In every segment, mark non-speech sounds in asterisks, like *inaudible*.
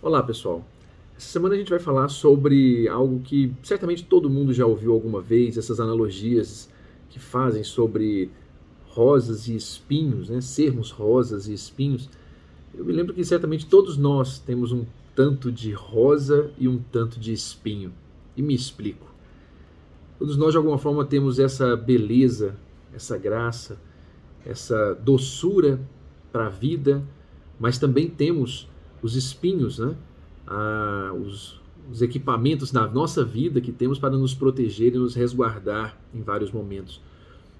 Olá, pessoal. Essa semana a gente vai falar sobre algo que certamente todo mundo já ouviu alguma vez, essas analogias que fazem sobre rosas e espinhos, né? sermos rosas e espinhos. Eu me lembro que certamente todos nós temos um tanto de rosa e um tanto de espinho. E me explico. Todos nós, de alguma forma, temos essa beleza, essa graça, essa doçura para a vida, mas também temos os espinhos, né? Ah, os, os equipamentos na nossa vida que temos para nos proteger e nos resguardar em vários momentos.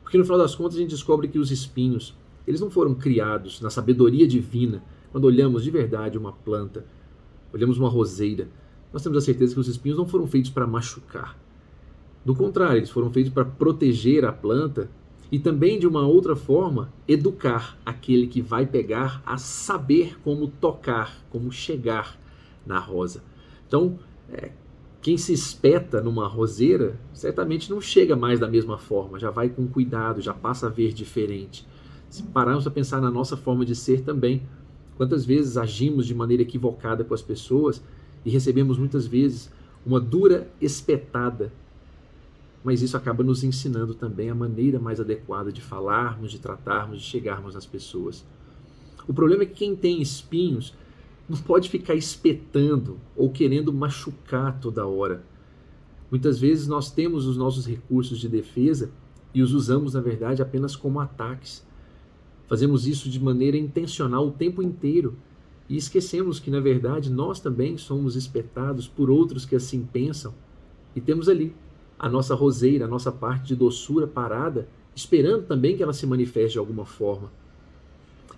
Porque no final das contas a gente descobre que os espinhos, eles não foram criados na sabedoria divina. Quando olhamos de verdade uma planta, olhamos uma roseira, nós temos a certeza que os espinhos não foram feitos para machucar. Do contrário, eles foram feitos para proteger a planta e também, de uma outra forma, educar aquele que vai pegar a saber como tocar, como chegar na rosa. Então, é, quem se espeta numa roseira certamente não chega mais da mesma forma, já vai com cuidado, já passa a ver diferente. Se pararmos a pensar na nossa forma de ser também, quantas vezes agimos de maneira equivocada com as pessoas e recebemos muitas vezes uma dura espetada mas isso acaba nos ensinando também a maneira mais adequada de falarmos, de tratarmos, de chegarmos às pessoas. O problema é que quem tem espinhos não pode ficar espetando ou querendo machucar toda hora. Muitas vezes nós temos os nossos recursos de defesa e os usamos, na verdade, apenas como ataques. Fazemos isso de maneira intencional o tempo inteiro e esquecemos que, na verdade, nós também somos espetados por outros que assim pensam e temos ali a nossa roseira, a nossa parte de doçura parada, esperando também que ela se manifeste de alguma forma.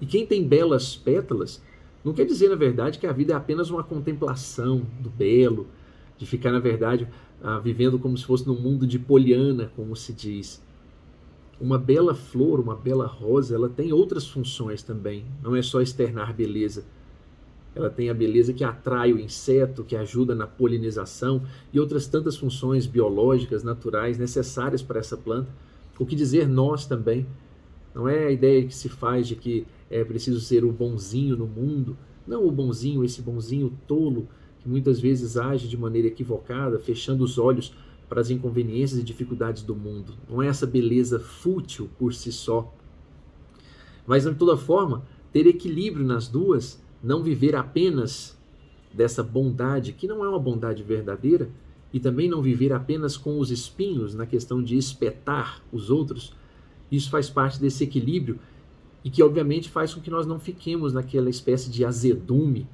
E quem tem belas pétalas, não quer dizer, na verdade, que a vida é apenas uma contemplação do belo, de ficar, na verdade, ah, vivendo como se fosse num mundo de poliana, como se diz. Uma bela flor, uma bela rosa, ela tem outras funções também. Não é só externar beleza, ela tem a beleza que atrai o inseto, que ajuda na polinização e outras tantas funções biológicas, naturais necessárias para essa planta. O que dizer nós também? Não é a ideia que se faz de que é preciso ser o bonzinho no mundo. Não o bonzinho, esse bonzinho tolo, que muitas vezes age de maneira equivocada, fechando os olhos para as inconveniências e dificuldades do mundo. Não é essa beleza fútil por si só. Mas, de toda forma, ter equilíbrio nas duas não viver apenas dessa bondade, que não é uma bondade verdadeira, e também não viver apenas com os espinhos na questão de espetar os outros, isso faz parte desse equilíbrio e que obviamente faz com que nós não fiquemos naquela espécie de azedume,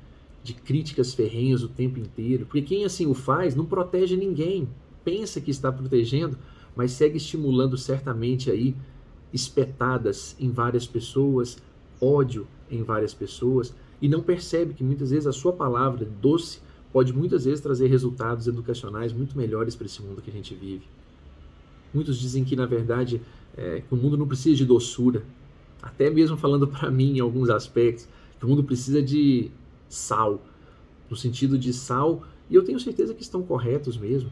de críticas ferrenhas o tempo inteiro, porque quem assim o faz não protege ninguém, pensa que está protegendo, mas segue estimulando certamente aí espetadas em várias pessoas, ódio em várias pessoas, e não percebe que muitas vezes a sua palavra doce pode muitas vezes trazer resultados educacionais muito melhores para esse mundo que a gente vive. Muitos dizem que, na verdade, é, que o mundo não precisa de doçura, até mesmo falando *laughs* para mim em alguns aspectos, que o mundo precisa de sal, no sentido de sal, e eu tenho certeza que estão corretos mesmo.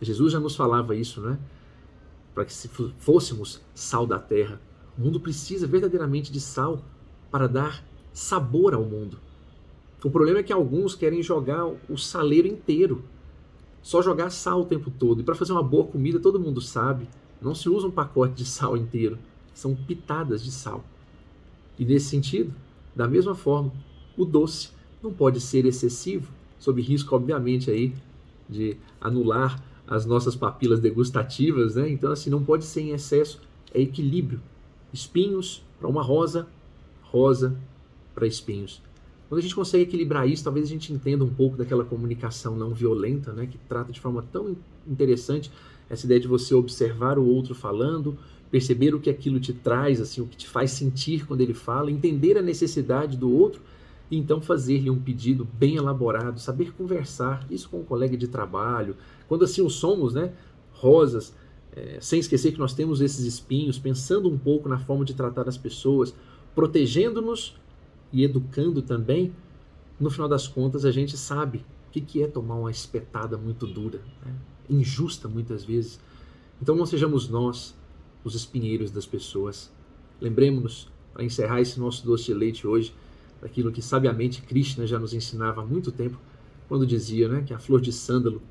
Jesus já nos falava isso, né? Para que se fôssemos sal da terra. O mundo precisa verdadeiramente de sal para dar sabor ao mundo. O problema é que alguns querem jogar o saleiro inteiro, só jogar sal o tempo todo. E para fazer uma boa comida, todo mundo sabe, não se usa um pacote de sal inteiro, são pitadas de sal. E nesse sentido, da mesma forma, o doce não pode ser excessivo, sob risco, obviamente, aí de anular as nossas papilas degustativas, né? Então, assim, não pode ser em excesso, é equilíbrio. Espinhos para uma rosa, rosa para espinhos. Quando a gente consegue equilibrar isso, talvez a gente entenda um pouco daquela comunicação não violenta, né, que trata de forma tão interessante essa ideia de você observar o outro falando, perceber o que aquilo te traz, assim, o que te faz sentir quando ele fala, entender a necessidade do outro e então fazer-lhe um pedido bem elaborado, saber conversar, isso com um colega de trabalho, quando assim o somos, né, rosas, é, sem esquecer que nós temos esses espinhos, pensando um pouco na forma de tratar as pessoas, protegendo-nos e educando também, no final das contas a gente sabe o que, é tomar uma espetada muito dura, né? injusta muitas vezes. Então não sejamos nós os espinheiros das pessoas. Lembremos-nos, para encerrar esse nosso doce de leite hoje, daquilo que sabiamente Krishna já nos ensinava há muito tempo, quando dizia né, que a flor de sândalo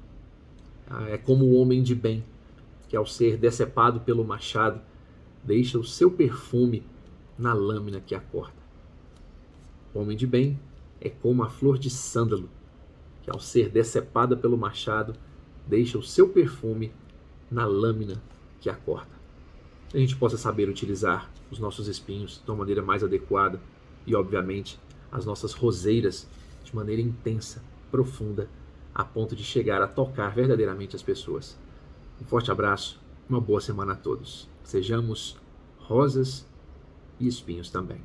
ah, é como o homem de bem, que ao ser decepado pelo machado, deixa o seu perfume na lâmina que a corta. O homem de bem é como a flor de sândalo, que ao ser decepada pelo machado, deixa o seu perfume na lâmina que a corta. A gente possa saber utilizar os nossos espinhos de uma maneira mais adequada e, obviamente, as nossas roseiras de maneira intensa, profunda, a ponto de chegar a tocar verdadeiramente as pessoas. Um forte abraço, uma boa semana a todos. Sejamos rosas e espinhos também.